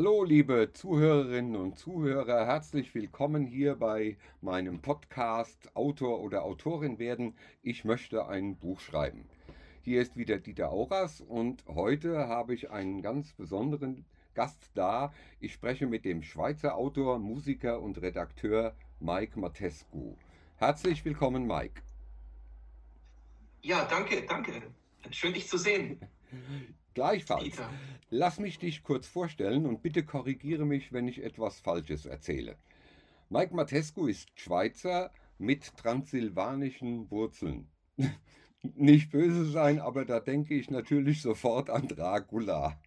Hallo, liebe Zuhörerinnen und Zuhörer, herzlich willkommen hier bei meinem Podcast Autor oder Autorin werden. Ich möchte ein Buch schreiben. Hier ist wieder Dieter Auras und heute habe ich einen ganz besonderen Gast da. Ich spreche mit dem Schweizer Autor, Musiker und Redakteur Mike Matescu. Herzlich willkommen, Mike. Ja, danke, danke. Schön, dich zu sehen. Gleichfalls. Dieter. Lass mich dich kurz vorstellen und bitte korrigiere mich, wenn ich etwas Falsches erzähle. Mike Matescu ist Schweizer mit transsilvanischen Wurzeln. Nicht böse sein, aber da denke ich natürlich sofort an Dracula.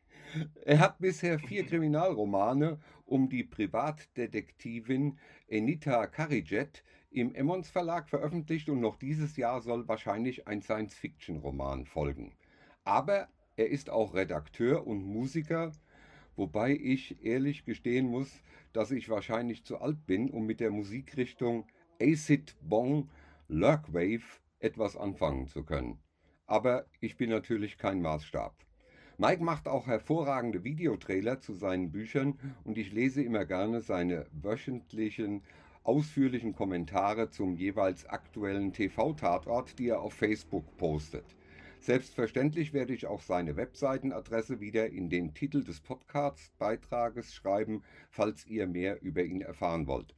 Er hat bisher vier Kriminalromane um die Privatdetektivin Enita Karijet im Emmons Verlag veröffentlicht und noch dieses Jahr soll wahrscheinlich ein Science-Fiction-Roman folgen. Aber er ist auch Redakteur und Musiker, wobei ich ehrlich gestehen muss, dass ich wahrscheinlich zu alt bin, um mit der Musikrichtung Acid Bong Lurkwave etwas anfangen zu können. Aber ich bin natürlich kein Maßstab. Mike macht auch hervorragende Videotrailer zu seinen Büchern und ich lese immer gerne seine wöchentlichen ausführlichen Kommentare zum jeweils aktuellen TV-Tatort, die er auf Facebook postet. Selbstverständlich werde ich auch seine Webseitenadresse wieder in den Titel des Podcast-Beitrages schreiben, falls ihr mehr über ihn erfahren wollt.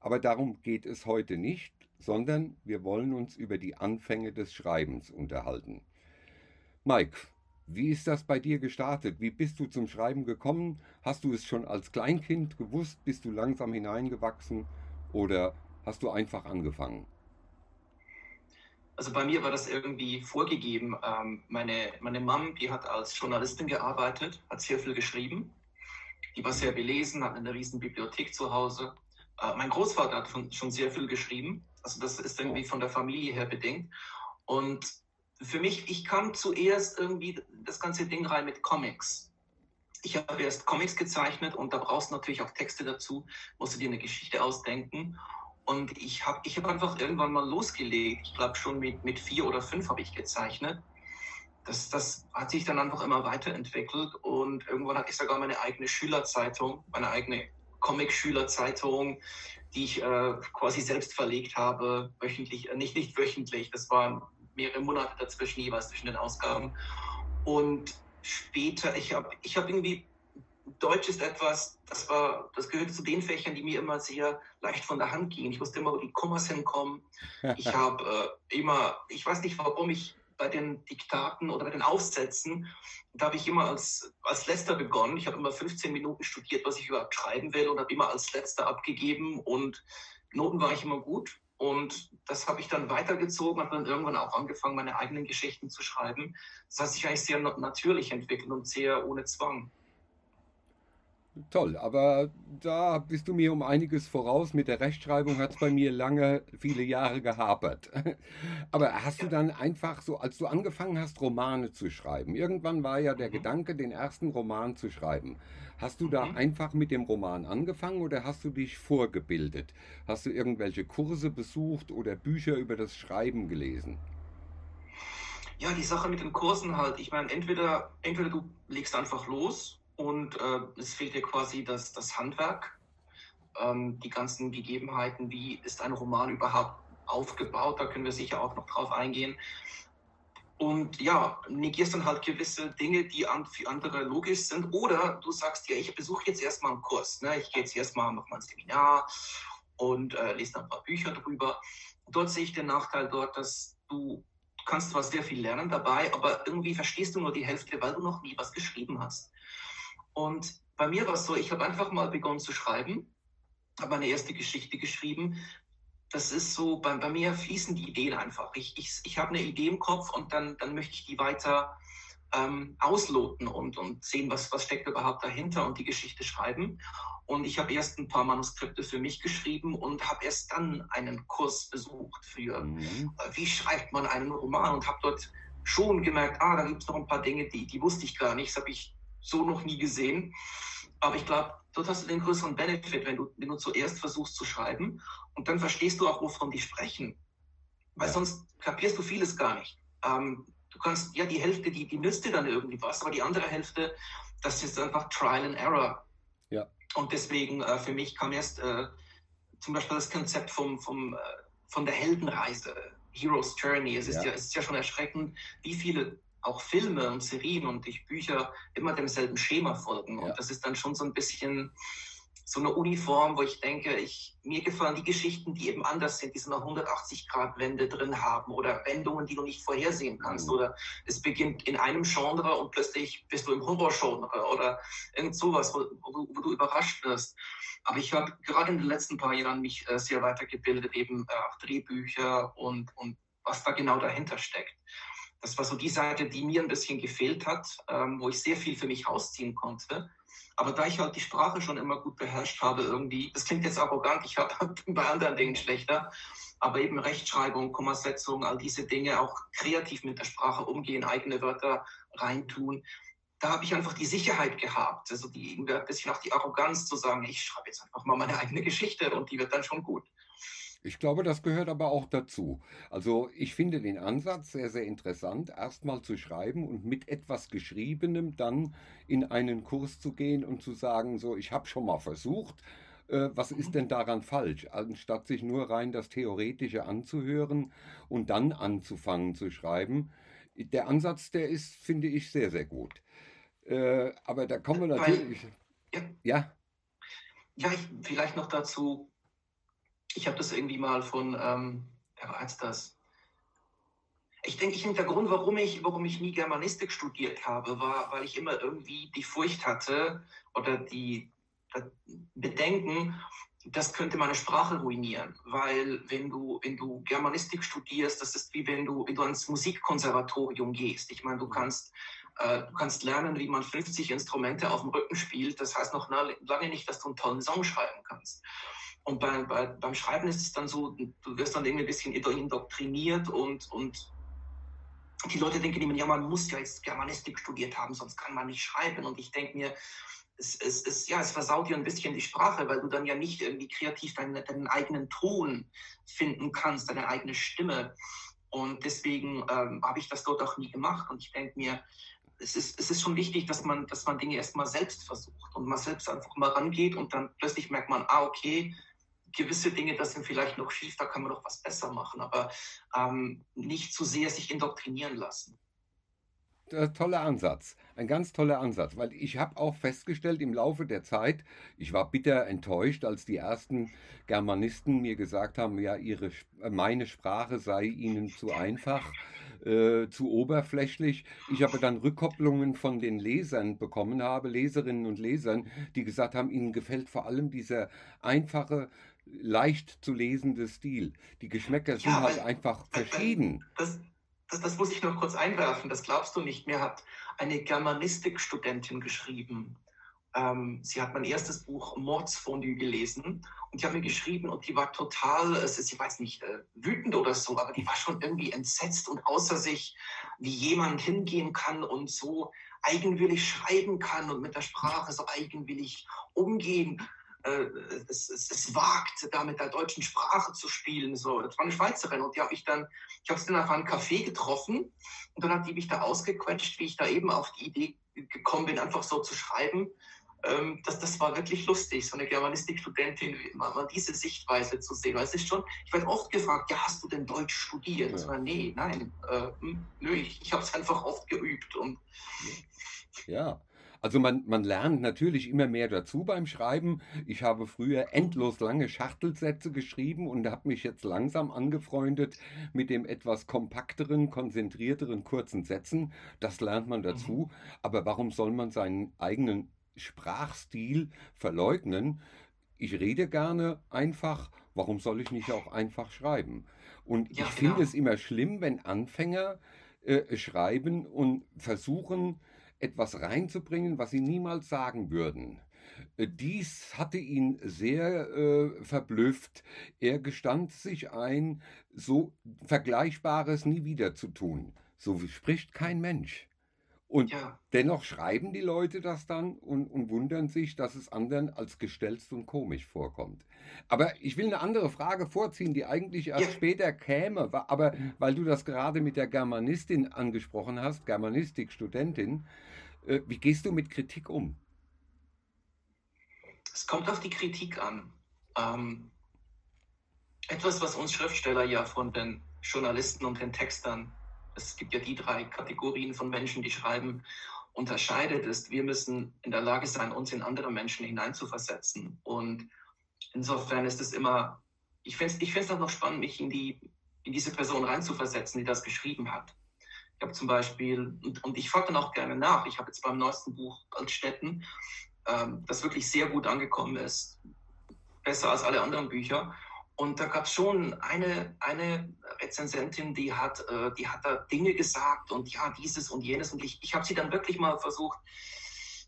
Aber darum geht es heute nicht, sondern wir wollen uns über die Anfänge des Schreibens unterhalten. Mike, wie ist das bei dir gestartet? Wie bist du zum Schreiben gekommen? Hast du es schon als Kleinkind gewusst? Bist du langsam hineingewachsen? Oder hast du einfach angefangen? Also bei mir war das irgendwie vorgegeben. Ähm, meine, meine Mom, die hat als Journalistin gearbeitet, hat sehr viel geschrieben. Die war sehr belesen, hat eine riesen Bibliothek zu Hause. Äh, mein Großvater hat schon sehr viel geschrieben. Also das ist irgendwie von der Familie her bedingt. Und für mich, ich kam zuerst irgendwie das ganze Ding rein mit Comics. Ich habe erst Comics gezeichnet und da brauchst du natürlich auch Texte dazu, musst du dir eine Geschichte ausdenken. Und ich habe ich hab einfach irgendwann mal losgelegt. Ich glaube, schon mit, mit vier oder fünf habe ich gezeichnet. Das, das hat sich dann einfach immer weiterentwickelt. Und irgendwann hatte ich sogar meine eigene Schülerzeitung, meine eigene Comic-Schülerzeitung, die ich äh, quasi selbst verlegt habe, wöchentlich, äh, nicht, nicht wöchentlich, das waren mehrere Monate dazwischen, jeweils zwischen den Ausgaben. Und später, ich habe ich hab irgendwie Deutsch ist etwas, das war, das gehörte zu den Fächern, die mir immer sehr leicht von der Hand gingen. Ich wusste immer, wo die Kommas hinkommen. Ich habe äh, immer, ich weiß nicht, warum ich bei den Diktaten oder bei den Aufsätzen, da habe ich immer als, als letzter begonnen. Ich habe immer 15 Minuten studiert, was ich überhaupt schreiben will und habe immer als letzter abgegeben und Noten war ich immer gut. Und das habe ich dann weitergezogen, habe dann irgendwann auch angefangen, meine eigenen Geschichten zu schreiben. Das hat sich eigentlich sehr natürlich entwickelt und sehr ohne Zwang. Toll, aber da bist du mir um einiges voraus. Mit der Rechtschreibung hat es bei mir lange, viele Jahre gehapert. Aber hast du dann einfach so, als du angefangen hast, Romane zu schreiben, irgendwann war ja der mhm. Gedanke, den ersten Roman zu schreiben. Hast du da mhm. einfach mit dem Roman angefangen oder hast du dich vorgebildet? Hast du irgendwelche Kurse besucht oder Bücher über das Schreiben gelesen? Ja, die Sache mit den Kursen halt. Ich meine, entweder, entweder du legst einfach los und äh, es fehlt dir quasi das, das Handwerk, ähm, die ganzen Gegebenheiten, wie ist ein Roman überhaupt aufgebaut, da können wir sicher auch noch drauf eingehen. Und ja, negierst dann halt gewisse Dinge, die an, für andere logisch sind. Oder du sagst, ja, ich besuche jetzt erstmal einen Kurs. Ne? Ich gehe jetzt erstmal, mache mal ein Seminar und äh, lese dann ein paar Bücher drüber. Dort sehe ich den Nachteil dort, dass du kannst zwar sehr viel lernen dabei, aber irgendwie verstehst du nur die Hälfte, weil du noch nie was geschrieben hast. Und bei mir war es so, ich habe einfach mal begonnen zu schreiben, habe meine erste Geschichte geschrieben. Das ist so, bei, bei mir fließen die Ideen einfach. Ich, ich, ich habe eine Idee im Kopf und dann, dann möchte ich die weiter ähm, ausloten und, und sehen, was, was steckt überhaupt dahinter und die Geschichte schreiben. Und ich habe erst ein paar Manuskripte für mich geschrieben und habe erst dann einen Kurs besucht für, mhm. äh, wie schreibt man einen Roman und habe dort schon gemerkt, ah, da gibt es noch ein paar Dinge, die, die wusste ich gar nicht. Das habe ich so noch nie gesehen. Aber ich glaube, dort hast du den größeren Benefit, wenn du, wenn du zuerst versuchst zu schreiben und dann verstehst du auch, wovon die sprechen. Weil sonst kapierst du vieles gar nicht. Ähm, du kannst, ja, die Hälfte, die, die nützt dir dann irgendwie was, aber die andere Hälfte, das ist einfach Trial and Error. Ja. Und deswegen äh, für mich kam erst äh, zum Beispiel das Konzept vom, vom, äh, von der Heldenreise, Hero's Journey. Es ist, ja. ja. es ist ja schon erschreckend, wie viele auch Filme und Serien und ich Bücher immer demselben Schema folgen. Ja. Und das ist dann schon so ein bisschen so eine Uniform, wo ich denke, ich, mir gefallen die Geschichten, die eben anders sind, die so eine 180-Grad-Wende drin haben oder Wendungen, die du nicht vorhersehen kannst. Mhm. Oder es beginnt in einem Genre und plötzlich bist du im Horror-Genre oder irgend sowas, wo, wo, wo, du überrascht wirst. Aber ich habe gerade in den letzten paar Jahren mich äh, sehr weitergebildet, eben äh, Drehbücher und, und was da genau dahinter steckt. Das war so die Seite, die mir ein bisschen gefehlt hat, ähm, wo ich sehr viel für mich rausziehen konnte. Aber da ich halt die Sprache schon immer gut beherrscht habe, irgendwie, das klingt jetzt arrogant, ich habe bei anderen Dingen schlechter, aber eben Rechtschreibung, Kommasetzung, all diese Dinge, auch kreativ mit der Sprache umgehen, eigene Wörter reintun, da habe ich einfach die Sicherheit gehabt, also die, ein bisschen auch die Arroganz zu sagen, ich schreibe jetzt einfach mal meine eigene Geschichte und die wird dann schon gut. Ich glaube, das gehört aber auch dazu. Also ich finde den Ansatz sehr, sehr interessant, erstmal zu schreiben und mit etwas Geschriebenem dann in einen Kurs zu gehen und zu sagen, so, ich habe schon mal versucht, äh, was ist mhm. denn daran falsch, anstatt sich nur rein das Theoretische anzuhören und dann anzufangen zu schreiben. Der Ansatz, der ist, finde ich, sehr, sehr gut. Äh, aber da kommen wir natürlich. Ja. Ja, ja ich, vielleicht noch dazu ich habe das irgendwie mal von, ähm, wer war jetzt das? Ich denke, ich der Grund, warum ich, warum ich nie Germanistik studiert habe, war, weil ich immer irgendwie die Furcht hatte oder die Bedenken, das könnte meine Sprache ruinieren, weil wenn du, wenn du Germanistik studierst, das ist wie wenn du, wenn du ans Musikkonservatorium gehst. Ich meine, du kannst, äh, du kannst lernen, wie man 50 Instrumente auf dem Rücken spielt. Das heißt noch lange nicht, dass du einen tollen Song schreiben kannst. Und bei, bei, beim Schreiben ist es dann so, du wirst dann irgendwie ein bisschen indoktriniert und, und die Leute denken immer, ja, man muss ja jetzt Germanistik studiert haben, sonst kann man nicht schreiben. Und ich denke mir, es, es, es, ja, es versaut dir ein bisschen die Sprache, weil du dann ja nicht irgendwie kreativ deinen, deinen eigenen Ton finden kannst, deine eigene Stimme. Und deswegen ähm, habe ich das dort auch nie gemacht. Und ich denke mir, es ist, es ist schon wichtig, dass man, dass man Dinge erstmal selbst versucht und man selbst einfach mal rangeht und dann plötzlich merkt man, ah, okay, gewisse Dinge, das sind vielleicht noch schief, da kann man noch was besser machen, aber ähm, nicht zu sehr sich indoktrinieren lassen. Toller Ansatz, ein ganz toller Ansatz, weil ich habe auch festgestellt im Laufe der Zeit, ich war bitter enttäuscht, als die ersten Germanisten mir gesagt haben, ja, ihre, meine Sprache sei ihnen zu einfach, äh, zu oberflächlich. Ich habe dann Rückkopplungen von den Lesern bekommen habe, Leserinnen und Lesern, die gesagt haben, ihnen gefällt vor allem dieser einfache, leicht zu lesende Stil. Die Geschmäcker sind ja, halt einfach verschieden. Das, das, das, muss ich noch kurz einwerfen, das glaubst du nicht. Mir hat eine Germanistik-Studentin geschrieben. Ähm, sie hat mein erstes Buch Mordsfondue gelesen und die hat mir geschrieben und die war total, es ist, ich weiß nicht, äh, wütend oder so, aber die war schon irgendwie entsetzt und außer sich, wie jemand hingehen kann und so eigenwillig schreiben kann und mit der Sprache so eigenwillig umgehen äh, es, es, es, wagt, da mit der deutschen Sprache zu spielen. So, das war eine Schweizerin und die habe ich dann, ich habe sie dann auf einem Café getroffen und dann hat die mich da ausgequetscht, wie ich da eben auf die Idee gekommen bin, einfach so zu schreiben. Ähm, das, das war wirklich lustig, so eine Germanistikstudentin, mal, mal diese Sichtweise zu sehen. Weil es ist schon, ich werde oft gefragt, ja, hast du denn Deutsch studiert? Ja. nee, nein, äh, hm, nö, ich, ich habe es einfach oft geübt. Und ja. Also man, man lernt natürlich immer mehr dazu beim Schreiben. Ich habe früher endlos lange Schachtelsätze geschrieben und habe mich jetzt langsam angefreundet mit dem etwas kompakteren, konzentrierteren, kurzen Sätzen. Das lernt man dazu. Mhm. Aber warum soll man seinen eigenen Sprachstil verleugnen? Ich rede gerne einfach. Warum soll ich nicht auch einfach schreiben? Und ja, ich genau. finde es immer schlimm, wenn Anfänger äh, schreiben und versuchen, etwas reinzubringen, was sie niemals sagen würden. Äh, dies hatte ihn sehr äh, verblüfft. Er gestand sich ein, so Vergleichbares nie wieder zu tun. So spricht kein Mensch. Und ja. dennoch schreiben die Leute das dann und, und, wundern sich, dass es anderen als gestelzt und komisch vorkommt. Aber ich will eine andere Frage vorziehen, die eigentlich erst ja. später käme, aber weil du das gerade mit der Germanistin angesprochen hast, Germanistik-Studentin, wie gehst du mit Kritik um? es kommt auf die Kritik an. Ähm, etwas, was uns Schriftsteller ja von den Journalisten und den Textern, es gibt ja die drei Kategorien von Menschen, die schreiben, unterscheidet, ist, wir müssen in der Lage sein, uns in andere Menschen hineinzuversetzen. Und insofern ist es immer, ich finde es ich auch noch spannend, mich in, die, in diese Person reinzuversetzen, die das geschrieben hat. Ich habe zum Beispiel, und, und ich frage dann auch gerne nach, ich habe jetzt beim neuesten Buch Altstädten, ähm, das wirklich sehr gut angekommen ist, besser als alle anderen Bücher. Und da gab es schon eine, eine Rezensentin, die hat, äh, die hat da Dinge gesagt und ja, dieses und jenes. Und ich, ich habe sie dann wirklich mal versucht,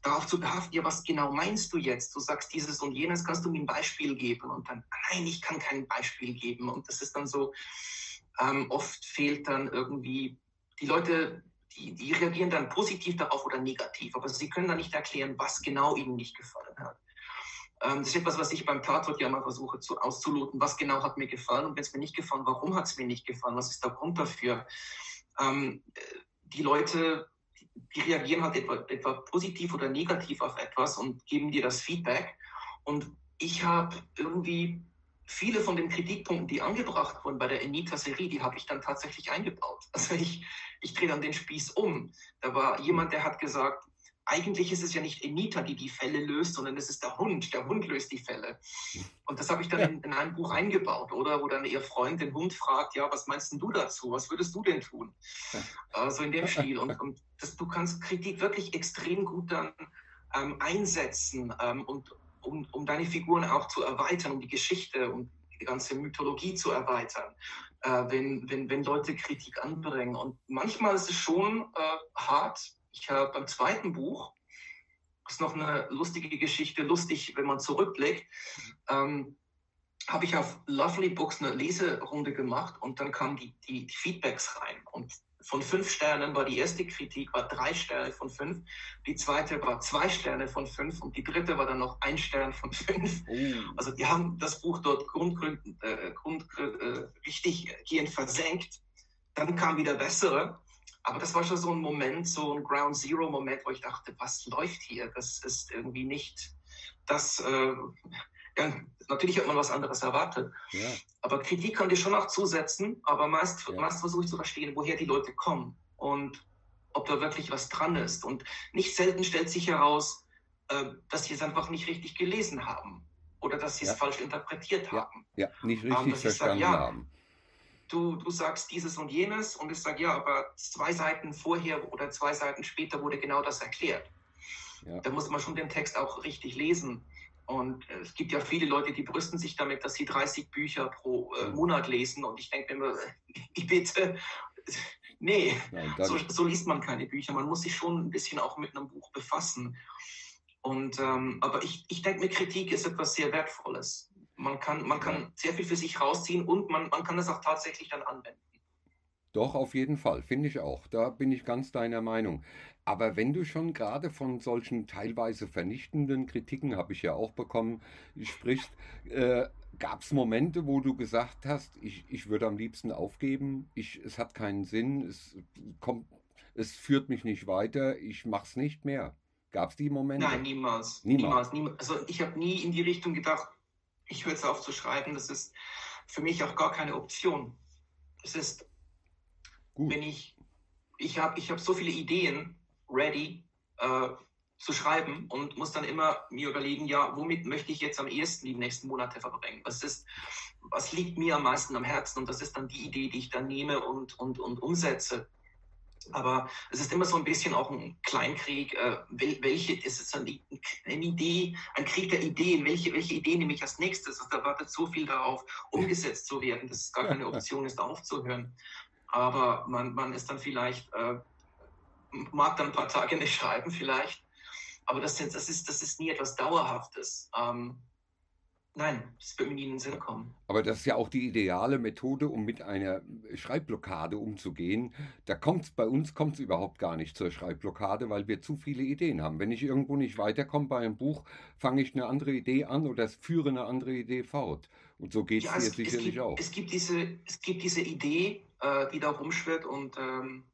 darauf zu behaften, ja, was genau meinst du jetzt? Du sagst dieses und jenes, kannst du mir ein Beispiel geben? Und dann, nein, ich kann kein Beispiel geben. Und das ist dann so, ähm, oft fehlt dann irgendwie, die Leute, die, die reagieren dann positiv darauf oder negativ, aber sie können dann nicht erklären, was genau ihnen nicht gefallen hat. Ähm, das ist etwas, was ich beim Tatort ja mal versuche zu, auszuloten. Was genau hat mir gefallen und wenn es mir nicht gefallen, warum hat es mir nicht gefallen? Was ist der Grund dafür? Ähm, die Leute, die reagieren halt etwa, etwa positiv oder negativ auf etwas und geben dir das Feedback. Und ich habe irgendwie viele von den Kritikpunkten, die angebracht wurden bei der Enita-Serie, die habe ich dann tatsächlich eingebaut. Also ich, ich drehe dann den Spieß um. Da war jemand, der hat gesagt, eigentlich ist es ja nicht Enita, die die Fälle löst, sondern es ist der Hund. Der Hund löst die Fälle. Und das habe ich dann ja. in, in, einem Buch eingebaut, oder? Wo dann ihr Freund den Hund fragt, ja, was meinst du dazu? Was würdest du denn tun? Ja. Also in dem Stil. Und, und das, du kannst Kritik wirklich extrem gut dann ähm, einsetzen ähm, und um, um deine Figuren auch zu erweitern, um die Geschichte, um die ganze Mythologie zu erweitern, äh, wenn, wenn, wenn Leute Kritik anbringen. Und manchmal ist es schon äh, hart, ich habe beim zweiten Buch, das ist noch eine lustige Geschichte, lustig, wenn man zurückblickt, ähm, habe ich auf Lovely Books eine Leserunde gemacht und dann kamen die, die, die, Feedbacks rein. Und von fünf Sternen war die erste Kritik war drei Sterne von fünf, die zweite war zwei Sterne von fünf und die dritte war dann noch ein Stern von fünf. Oh. Also die haben das Buch dort grundgrund, äh, grund, äh, richtig gehend versenkt. Dann kam wieder bessere aber das war schon so ein Moment, so ein Ground Zero Moment, wo ich dachte, was läuft hier? Das ist irgendwie nicht das. Äh, ja, natürlich hat man was anderes erwartet. Ja. Aber Kritik kann dir schon auch zusetzen, aber meist, ja. meist versuche ich zu verstehen, woher die Leute kommen und ob da wirklich was dran ist. Und nicht selten stellt sich heraus, äh, dass sie es einfach nicht richtig gelesen haben oder dass sie es falsch interpretiert haben. Ja, nicht ähm, richtig ähm, verstanden sage, haben du, du sagst dieses und jenes und ich sage, ja, aber zwei Seiten vorher oder zwei Seiten später wurde genau das erklärt. Ja. Da muss man schon den Text auch richtig lesen. Und äh, es gibt ja viele Leute, die brüsten sich damit, dass sie 30 Bücher pro äh, Monat lesen. Und ich denke mir immer, ich bitte, nee, Nein, so, so, liest man keine Bücher. Man muss sich schon ein bisschen auch mit einem Buch befassen. Und, ähm, aber ich, ich denke mir, Kritik ist etwas sehr Wertvolles. Man kann, man kann sehr viel für sich rausziehen und man, man kann das auch tatsächlich dann anwenden. Doch, auf jeden Fall, finde ich auch. Da bin ich ganz deiner Meinung. Aber wenn du schon gerade von solchen teilweise vernichtenden Kritiken, habe ich ja auch bekommen, sprichst, äh, gab es Momente, wo du gesagt hast, ich, ich würde am liebsten aufgeben, ich, es hat keinen Sinn, es, kommt, es führt mich nicht weiter, ich mache es nicht mehr. Gab es die Momente? Nein, niemals. Niemals. niemals. Also ich habe nie in die Richtung gedacht, ich höre es auf zu schreiben. Das ist für mich auch gar keine Option. Es ist, Gut. wenn ich, ich habe ich hab so viele Ideen ready äh, zu schreiben und muss dann immer mir überlegen, ja, womit möchte ich jetzt am ehesten die nächsten Monate verbringen? Was ist, was liegt mir am meisten am Herzen? Und das ist dann die Idee, die ich dann nehme und, und, und umsetze. Aber es ist immer so ein bisschen auch ein Kleinkrieg. Äh, welche ist es eine, eine Idee, ein Krieg der Ideen? Welche, welche Idee nehme ich als nächstes? Also da wartet so viel darauf, umgesetzt zu werden, dass es gar keine Option ist, aufzuhören. Aber man, man ist dann vielleicht, äh, mag dann ein paar Tage nicht schreiben, vielleicht. Aber das, das, ist, das ist nie etwas Dauerhaftes. Ähm, Nein, das wird mir nie in den Sinn kommen. Aber das ist ja auch die ideale Methode, um mit einer Schreibblockade umzugehen. Da kommt bei uns kommt es überhaupt gar nicht zur Schreibblockade, weil wir zu viele Ideen haben. Wenn ich irgendwo nicht weiterkomme bei einem Buch, fange ich eine andere Idee an oder führe eine andere Idee fort. Und so geht ja, es dir sicherlich gibt, auch. Es gibt diese, es gibt diese Idee, äh, die da rumschwirrt und ähm,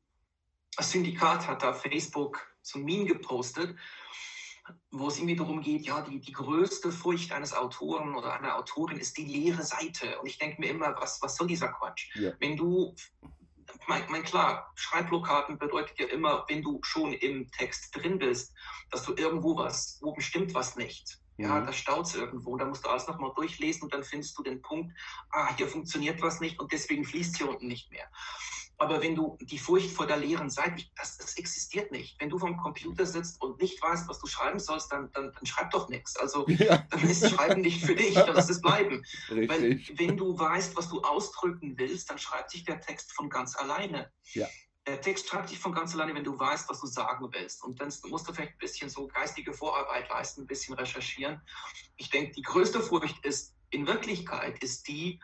das Syndikat hat da Facebook so ein Meme gepostet wo es irgendwie darum geht, ja, die, die größte Furcht eines Autoren oder einer Autorin ist die leere Seite. Und ich denke mir immer, was, was soll dieser Quatsch? Ja. Wenn du, mein, mein klar, Schreibblockaden bedeutet ja immer, wenn du schon im Text drin bist, dass du irgendwo was, wo bestimmt was nicht. Ja, mhm. da staut es irgendwo. Da musst du alles nochmal durchlesen und dann findest du den Punkt, ah, hier funktioniert was nicht und deswegen fließt hier unten nicht mehr. Aber wenn du die Furcht vor der leeren Seite, das, das existiert nicht. Wenn du vom Computer sitzt und nicht weißt, was du schreiben sollst, dann, dann, dann schreib doch nichts. Also ja. dann ist Schreiben nicht für dich, dann lass es bleiben. Richtig. Weil wenn du weißt, was du ausdrücken willst, dann schreibt sich der Text von ganz alleine. Ja. Der Text schreibt sich von ganz alleine, wenn du weißt, was du sagen willst. Und dann musst du vielleicht ein bisschen so geistige Vorarbeit leisten, ein bisschen recherchieren. Ich denke, die größte Furcht ist, in Wirklichkeit ist die,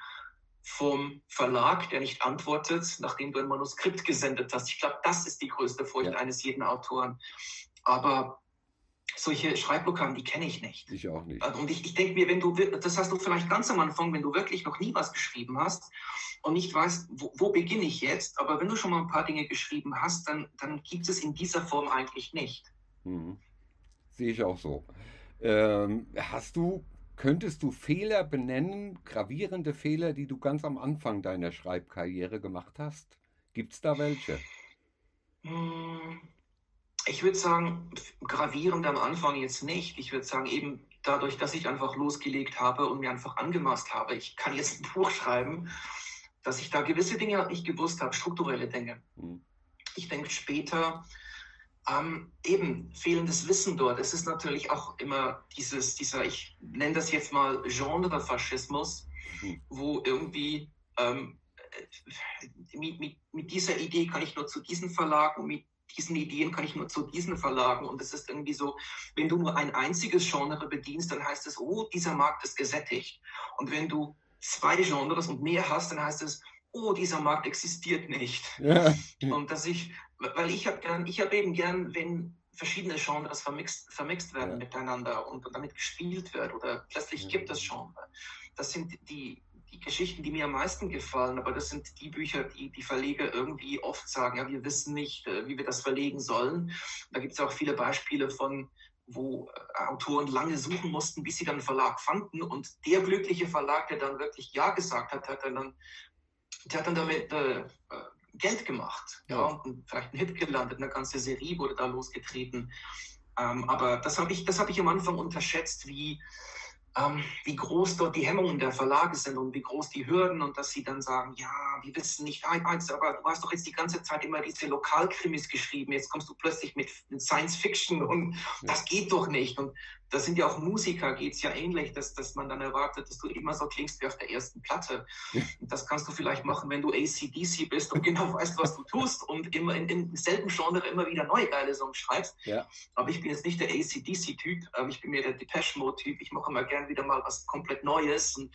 vom Verlag, der nicht antwortet, nachdem du ein Manuskript gesendet hast. Ich glaube, das ist die größte Furcht ja. eines jeden Autoren. Aber solche Schreibblockaden, die kenne ich nicht. Ich auch nicht. Und ich, ich denke mir, wenn du, das hast du vielleicht ganz am Anfang, wenn du wirklich noch nie was geschrieben hast und nicht weißt, wo, wo beginne ich jetzt, aber wenn du schon mal ein paar Dinge geschrieben hast, dann, dann gibt es in dieser Form eigentlich nicht. Mhm. Sehe ich auch so. Ähm, hast du Könntest du Fehler benennen, gravierende Fehler, die du ganz am Anfang deiner Schreibkarriere gemacht hast? Gibt es da welche? Hm, ich würde sagen, gravierend am Anfang jetzt nicht. Ich würde sagen, eben dadurch, dass ich einfach losgelegt habe und mir einfach angemaßt habe, ich kann jetzt ein Buch schreiben, dass ich da gewisse Dinge nicht gewusst habe, strukturelle Dinge. Hm. Ich denke später, ähm, eben fehlendes Wissen dort. Es ist natürlich auch immer dieses, dieser, ich nenne das jetzt mal Genrefaschismus, mhm. wo irgendwie ähm, äh, mit, mit, mit, dieser Idee kann ich nur zu diesen Verlagen, mit diesen Ideen kann ich nur zu diesen Verlagen. Und es ist irgendwie so, wenn du nur ein einziges Genre bedienst, dann heißt es, oh, dieser Markt ist gesättigt. Und wenn du zwei Genres und mehr hast, dann heißt es, oh, dieser Markt existiert nicht. Ja. Und dass ich, weil ich habe gern, ich habe eben gern, wenn verschiedene Genres vermixt, vermixt werden ja. miteinander und, und, damit gespielt wird oder plötzlich ja. gibt es Genre. Das sind die, die Geschichten, die mir am meisten gefallen, aber das sind die Bücher, die die Verleger irgendwie oft sagen, ja, wir wissen nicht, äh, wie wir das verlegen sollen. Da gibt es auch viele Beispiele von, wo äh, Autoren lange suchen mussten, bis sie dann einen Verlag fanden. Und der glückliche Verlag, der dann wirklich Ja gesagt hat, hat dann der hat dann damit äh, äh, Geld gemacht ja. und vielleicht einen Hit gelandet. Eine ganze Serie wurde da losgetreten. Ähm, aber das habe ich, hab ich am Anfang unterschätzt, wie, ähm, wie groß dort die Hemmungen der Verlage sind und wie groß die Hürden und dass sie dann sagen, ja, wir wissen nicht, eins, aber du hast doch jetzt die ganze Zeit immer diese Lokalkrimis geschrieben, jetzt kommst du plötzlich mit Science Fiction und das geht doch nicht. Und da sind ja auch Musiker, geht es ja ähnlich, dass, dass man dann erwartet, dass du immer so klingst wie auf der ersten Platte. Und das kannst du vielleicht machen, wenn du ACDC bist und genau weißt, was du tust und immer in, im selben Genre immer wieder neue geile Songs schreibst. Ja. Aber ich bin jetzt nicht der ACDC-Typ, ich bin mehr der Depeche Mode-Typ. Ich mache immer gern wieder mal was komplett Neues. Und,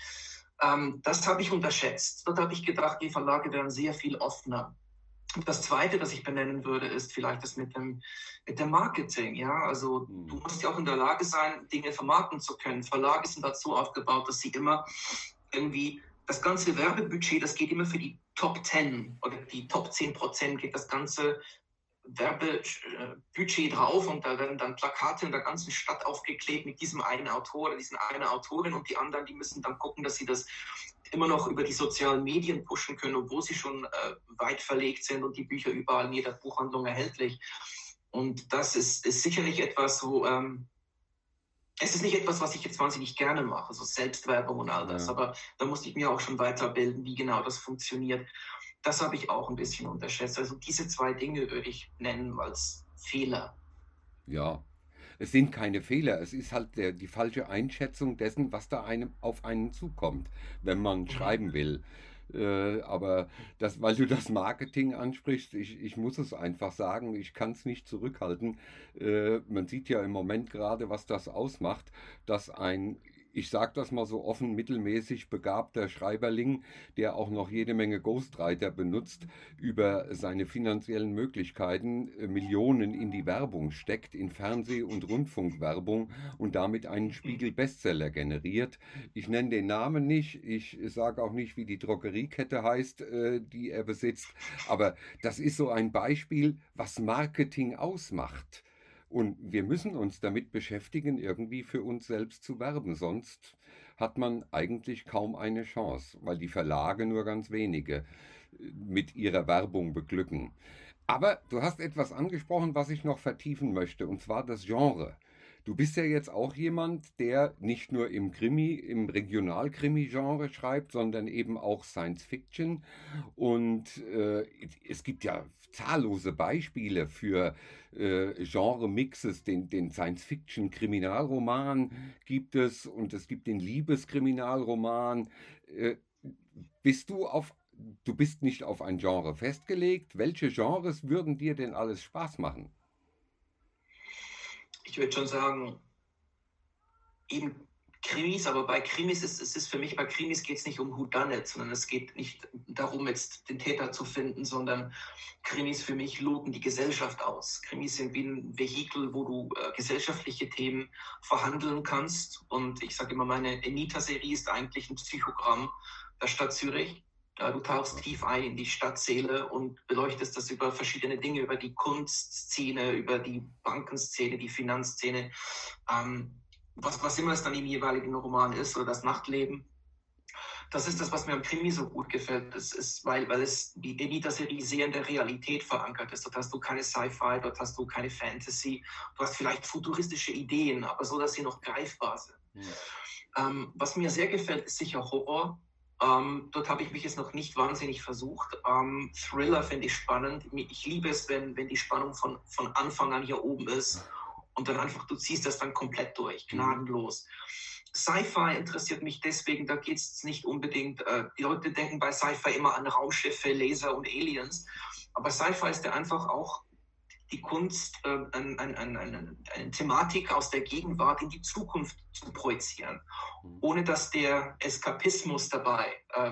ähm, das habe ich unterschätzt. Dort habe ich gedacht, die Verlage wären sehr viel offener. Das Zweite, das ich benennen würde, ist vielleicht das mit dem, mit dem Marketing. Ja? Also mhm. du musst ja auch in der Lage sein, Dinge vermarkten zu können. Verlage sind dazu aufgebaut, dass sie immer irgendwie das ganze Werbebudget, das geht immer für die Top 10 oder die Top 10 Prozent geht das ganze Werbebudget drauf und da werden dann Plakate in der ganzen Stadt aufgeklebt mit diesem einen Autor oder diesen einen Autorin und die anderen, die müssen dann gucken, dass sie das immer noch über die sozialen Medien pushen können, obwohl sie schon äh, weit verlegt sind und die Bücher überall in jeder Buchhandlung erhältlich. Und das ist, ist sicherlich etwas, wo ähm, es ist nicht etwas, was ich jetzt wahnsinnig gerne mache, so Selbstwerbung und all das, ja. aber da musste ich mir auch schon weiterbilden, wie genau das funktioniert. Das habe ich auch ein bisschen unterschätzt. Also diese zwei Dinge würde ich nennen als Fehler. Ja, es sind keine Fehler, es ist halt der, die falsche Einschätzung dessen, was da einem auf einen zukommt, wenn man mhm. schreiben will. Äh, aber das, weil du das Marketing ansprichst, ich, ich muss es einfach sagen, ich kann es nicht zurückhalten. Äh, man sieht ja im Moment gerade, was das ausmacht, dass ein ich sage das mal so offen, mittelmäßig begabter Schreiberling, der auch noch jede Menge Ghostwriter benutzt, über seine finanziellen Möglichkeiten äh, Millionen in die Werbung steckt, in Fernseh- und Rundfunkwerbung und damit einen Spiegel-Bestseller generiert. Ich nenne den Namen nicht, ich sage auch nicht, wie die Drogeriekette heißt, äh, die er besitzt, aber das ist so ein Beispiel, was Marketing ausmacht. Und wir müssen uns damit beschäftigen, irgendwie für uns selbst zu werben. Sonst hat man eigentlich kaum eine Chance, weil die Verlage nur ganz wenige äh, mit ihrer Werbung beglücken. Aber du hast etwas angesprochen, was ich noch vertiefen möchte, und zwar das Genre. Du bist ja jetzt auch jemand, der nicht nur im Krimi, im Regionalkrimi-Genre schreibt, sondern eben auch Science Fiction. Und äh, es gibt ja zahllose Beispiele für äh, Genre-Mixes. Den, den Science-Fiction-Kriminalroman gibt es und es gibt den Liebeskriminalroman. Äh, bist du auf du bist nicht auf ein Genre festgelegt. Welche Genres würden dir denn alles Spaß machen? Ich würde schon sagen, eben Krimis, aber bei Krimis ist es ist für mich, bei Krimis geht es nicht um Whodunit, sondern es geht nicht darum, jetzt den Täter zu finden, sondern Krimis für mich loten die Gesellschaft aus. Krimis sind wie ein Vehikel, wo du äh, gesellschaftliche Themen verhandeln kannst. Und ich sage immer, meine Enita-Serie ist eigentlich ein Psychogramm der Stadt Zürich. Du tauchst tief ein in die Stadtseele und beleuchtest das über verschiedene Dinge, über die Kunstszene, über die Bankenszene, die Finanzszene, ähm, was, was immer es dann im jeweiligen Roman ist oder das Nachtleben. Das ist das, was mir am Krimi so gut gefällt. Das ist, weil, weil es die Elita-Serie sehr in der Realität verankert ist. Dort hast du keine Sci-Fi, dort hast du keine Fantasy. Du hast vielleicht futuristische Ideen, aber so, dass sie noch greifbar sind. Ja. Ähm, was mir sehr gefällt, ist sicher Horror. Ähm, dort habe ich mich jetzt noch nicht wahnsinnig versucht. Ähm, Thriller finde ich spannend. Ich liebe es, wenn, wenn die Spannung von, von Anfang an hier oben ist und dann einfach, du ziehst das dann komplett durch, mhm. gnadenlos. Sci-Fi interessiert mich deswegen, da geht es nicht unbedingt, äh, die Leute denken bei Sci-Fi immer an Raumschiffe, Laser und Aliens, aber Sci-Fi ist ja einfach auch die Kunst, äh, ein, ein, ein, eine Thematik aus der Gegenwart in die Zukunft zu projizieren, mhm. ohne dass der Eskapismus dabei äh,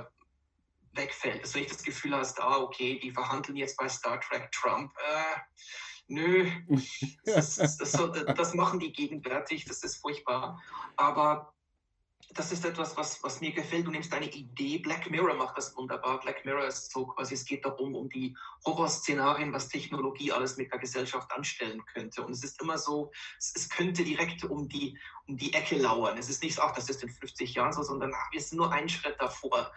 wegfällt. Dass du nicht das Gefühl hast, ah, okay, die verhandeln jetzt bei Star Trek Trump. Äh, nö, das, das, das, das, machen die gegenwärtig, das ist furchtbar. Aber das ist etwas, was, was mir gefällt. Du nimmst eine Idee. Black Mirror macht das wunderbar. Black Mirror ist so quasi, es geht darum, um die Horrorszenarien, was Technologie alles mit der Gesellschaft anstellen könnte. Und es ist immer so, es, es könnte direkt um die, um die Ecke lauern. Es ist nicht so, ach, das ist in 50 Jahren so, sondern ach, wir sind nur einen Schritt davor.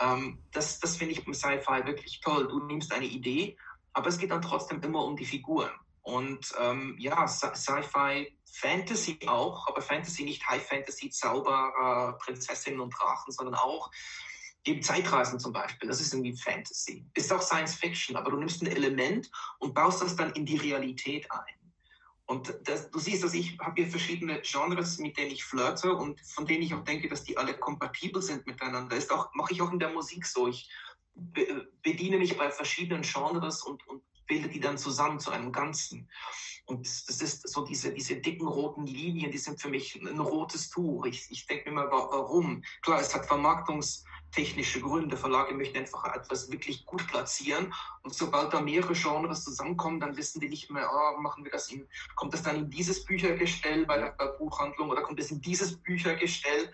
Ähm, das das finde ich beim Sci-Fi wirklich toll. Du nimmst eine Idee, aber es geht dann trotzdem immer um die Figuren. Und ähm, ja, Sci-Fi, Fantasy auch, aber Fantasy nicht High Fantasy, Zauberer, Prinzessinnen und Drachen, sondern auch eben Zeitreisen zum Beispiel. Das ist irgendwie Fantasy. Ist auch Science Fiction, aber du nimmst ein Element und baust das dann in die Realität ein. Und das, du siehst, dass ich habe hier verschiedene Genres, mit denen ich flirte und von denen ich auch denke, dass die alle kompatibel sind miteinander. Ist auch mache ich auch in der Musik so. Ich be bediene mich bei verschiedenen Genres und, und bildet die dann zusammen zu einem Ganzen. Und das ist so diese, diese dicken roten Linien, die sind für mich ein rotes Tuch. Ich, ich denke mir immer, warum? Klar, es hat vermarktungstechnische Gründe. Verlage möchten einfach etwas wirklich gut platzieren. Und sobald da mehrere Genres zusammenkommen, dann wissen die nicht mehr, oh, machen wir das in, kommt das dann in dieses Büchergestell bei der bei Buchhandlung oder kommt es in dieses Büchergestell?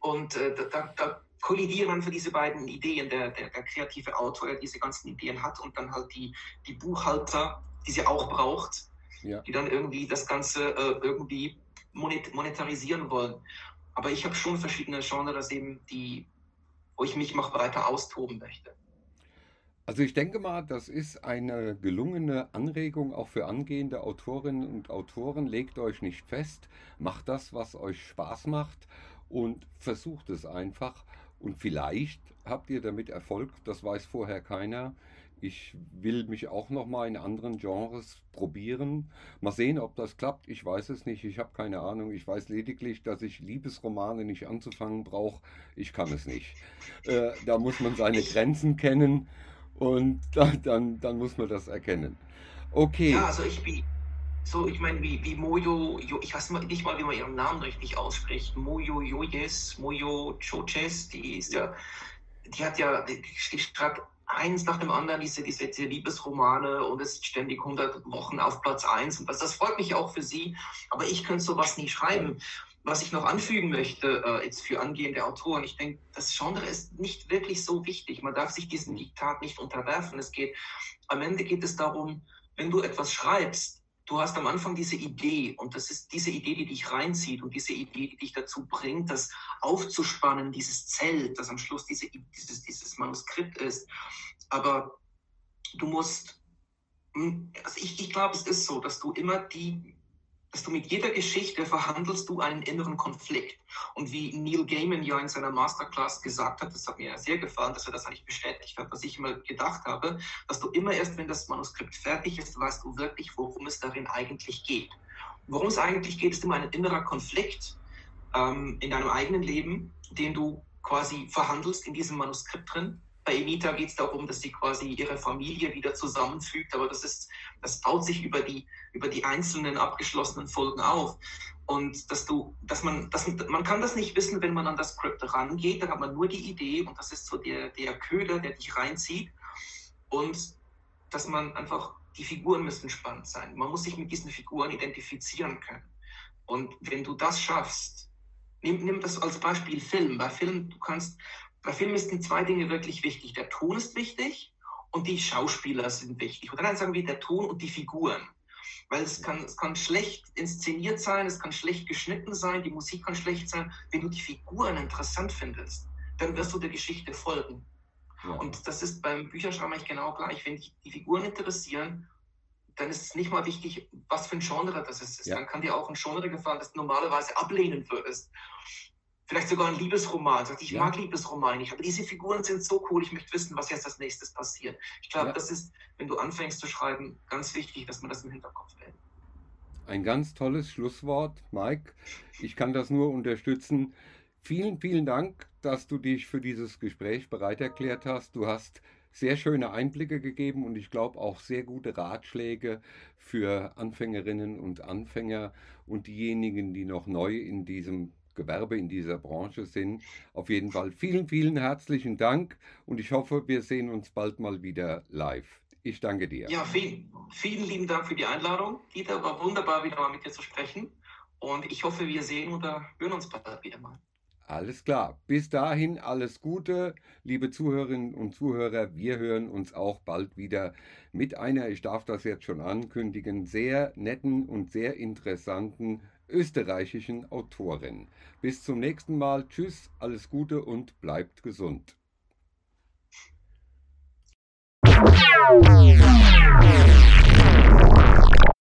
Und äh, da, da kollidieren für diese beiden Ideen. Der, der, der, kreative Autor, der diese ganzen Ideen hat und dann halt die, die Buchhalter, die sie auch braucht, ja. die dann irgendwie das Ganze äh, irgendwie monetarisieren wollen. Aber ich habe schon verschiedene Genres eben, die, wo ich mich noch weiter austoben möchte. Also ich denke mal, das ist eine gelungene Anregung auch für angehende Autorinnen und Autoren. Legt euch nicht fest, macht das, was euch Spaß macht und versucht es einfach. Und vielleicht habt ihr damit Erfolg, das weiß vorher keiner. Ich will mich auch noch mal in anderen Genres probieren. Mal sehen, ob das klappt. Ich weiß es nicht. Ich habe keine Ahnung. Ich weiß lediglich, dass ich Liebesromane nicht anzufangen brauche. Ich kann es nicht. Äh, da muss man seine Grenzen kennen und da, dann, dann muss man das erkennen. Okay. Ja, also ich bin, so, ich meine, wie, wie Mojo, ich weiß nicht mal, wie man ihren Namen richtig ausspricht, Mojo Jojes, Mojo Choches, die ist ja, die hat ja, die schreibt eins nach dem anderen diese, diese, diese Liebesromane und es ist ständig 100 Wochen auf Platz 1 und das, das freut mich auch für sie, aber ich könnte sowas nie schreiben. Was ich noch anfügen möchte, äh, jetzt für angehende Autoren, ich denke, das Genre ist nicht wirklich so wichtig. Man darf sich diesem Diktat nicht unterwerfen. Es geht, am Ende geht es darum, wenn du etwas schreibst, du hast am Anfang diese Idee und das ist diese Idee, die dich reinzieht und diese Idee, die dich dazu bringt, das aufzuspannen, dieses Zelt, das am Schluss diese, dieses, dieses Manuskript ist. Aber du musst, hm, also ich, ich glaube, es ist so, dass du immer die dass du mit jeder Geschichte verhandelst du einen inneren Konflikt. Und wie Neil Gaiman ja in seiner Masterclass gesagt hat, das hat mir sehr gefallen, dass er das eigentlich bestätigt hat, was ich immer gedacht habe, dass du immer erst, wenn das Manuskript fertig ist, weißt du wirklich, worum es darin eigentlich geht. worum es eigentlich geht, ist immer ein innerer Konflikt ähm, in deinem eigenen Leben, den du quasi verhandelst in diesem Manuskript drin bei Emita geht es darum, dass sie quasi ihre Familie wieder zusammenfügt, aber das ist, das baut sich über die, über die einzelnen abgeschlossenen Folgen auf. Und dass du, dass man, dass man kann das nicht wissen, wenn man an das Skript rangeht, da hat man nur die Idee und das ist so der, der Köder, der dich reinzieht. Und dass man einfach, die Figuren müssen spannend sein. Man muss sich mit diesen Figuren identifizieren können. Und wenn du das schaffst, nimm, nimm das als Beispiel Film. Bei Film, du kannst, bei Filmen sind zwei Dinge wirklich wichtig. Der Ton ist wichtig und die Schauspieler sind wichtig. Oder dann sagen wir der Ton und die Figuren. Weil es kann, es kann schlecht inszeniert sein, es kann schlecht geschnitten sein, die Musik kann schlecht sein. Wenn du die Figuren interessant findest, dann wirst du der Geschichte folgen. Ja. Und das ist beim Bücherschreiben eigentlich genau gleich. Wenn dich die Figuren interessieren, dann ist es nicht mal wichtig, was für ein Genre das ist. Ja. Dann kann dir auch ein Genre gefallen, das du normalerweise ablehnen würdest vielleicht sogar ein Liebesroman. Sagt, ich ja. mag Liebesromane nicht, aber diese Figuren sind so cool, ich möchte wissen, was jetzt als nächstes passiert. Ich glaube, ja. das ist, wenn du anfängst zu schreiben, ganz wichtig, dass man das im Hinterkopf behält. Ein ganz tolles Schlusswort, Mike. Ich kann das nur unterstützen. Vielen, vielen Dank, dass du dich für dieses Gespräch bereit erklärt hast. Du hast sehr schöne Einblicke gegeben und ich glaube auch sehr gute Ratschläge für Anfängerinnen und Anfänger und diejenigen, die noch neu in diesem Gewerbe in dieser Branche sind. Auf jeden Fall vielen, vielen herzlichen Dank und ich hoffe, wir sehen uns bald mal wieder live. Ich danke dir. Ja, vielen, vielen lieben Dank für die Einladung. Dieter, war wunderbar, wieder mal mit dir zu sprechen. Und ich hoffe, wir sehen oder hören uns bald wieder mal. Alles klar. Bis dahin alles Gute, liebe Zuhörerinnen und Zuhörer. Wir hören uns auch bald wieder mit einer, ich darf das jetzt schon ankündigen, sehr netten und sehr interessanten österreichischen Autorin. Bis zum nächsten Mal. Tschüss, alles Gute und bleibt gesund.